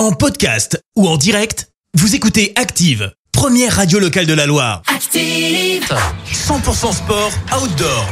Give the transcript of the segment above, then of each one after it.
En podcast ou en direct, vous écoutez Active, première radio locale de la Loire. Active. 100% sport outdoor.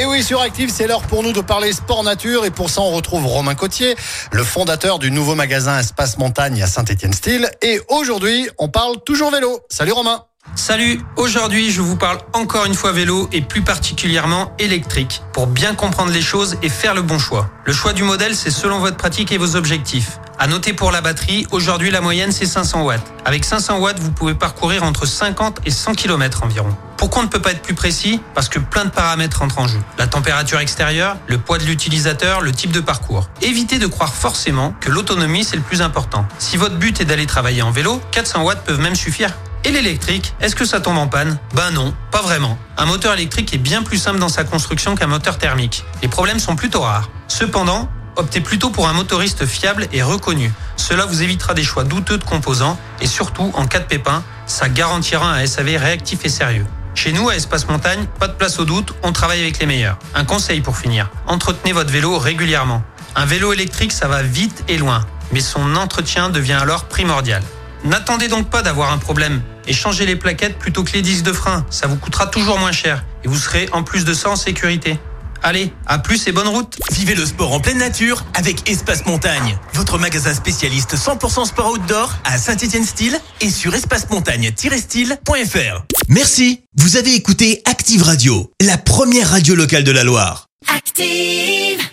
Et oui, sur Active, c'est l'heure pour nous de parler sport nature. Et pour ça, on retrouve Romain Cotier, le fondateur du nouveau magasin Espace Montagne à Saint-Étienne-Style. Et aujourd'hui, on parle toujours vélo. Salut Romain. Salut, aujourd'hui je vous parle encore une fois vélo et plus particulièrement électrique pour bien comprendre les choses et faire le bon choix. Le choix du modèle c'est selon votre pratique et vos objectifs. À noter pour la batterie, aujourd'hui la moyenne c'est 500 watts. Avec 500 watts, vous pouvez parcourir entre 50 et 100 km environ. Pourquoi on ne peut pas être plus précis? Parce que plein de paramètres entrent en jeu. La température extérieure, le poids de l'utilisateur, le type de parcours. Évitez de croire forcément que l'autonomie c'est le plus important. Si votre but est d'aller travailler en vélo, 400 watts peuvent même suffire. Et l'électrique, est-ce que ça tombe en panne? Ben non, pas vraiment. Un moteur électrique est bien plus simple dans sa construction qu'un moteur thermique. Les problèmes sont plutôt rares. Cependant, optez plutôt pour un motoriste fiable et reconnu. Cela vous évitera des choix douteux de composants et surtout, en cas de pépin, ça garantira un SAV réactif et sérieux. Chez nous, à Espace Montagne, pas de place au doute, on travaille avec les meilleurs. Un conseil pour finir, entretenez votre vélo régulièrement. Un vélo électrique, ça va vite et loin, mais son entretien devient alors primordial. N'attendez donc pas d'avoir un problème et changez les plaquettes plutôt que les disques de frein. Ça vous coûtera toujours moins cher et vous serez en plus de ça en sécurité. Allez, à plus et bonne route Vivez le sport en pleine nature avec Espace Montagne, votre magasin spécialiste 100% sport outdoor à Saint-Étienne-Style et sur espacemontagne-style.fr. Merci, vous avez écouté Active Radio, la première radio locale de la Loire. Active.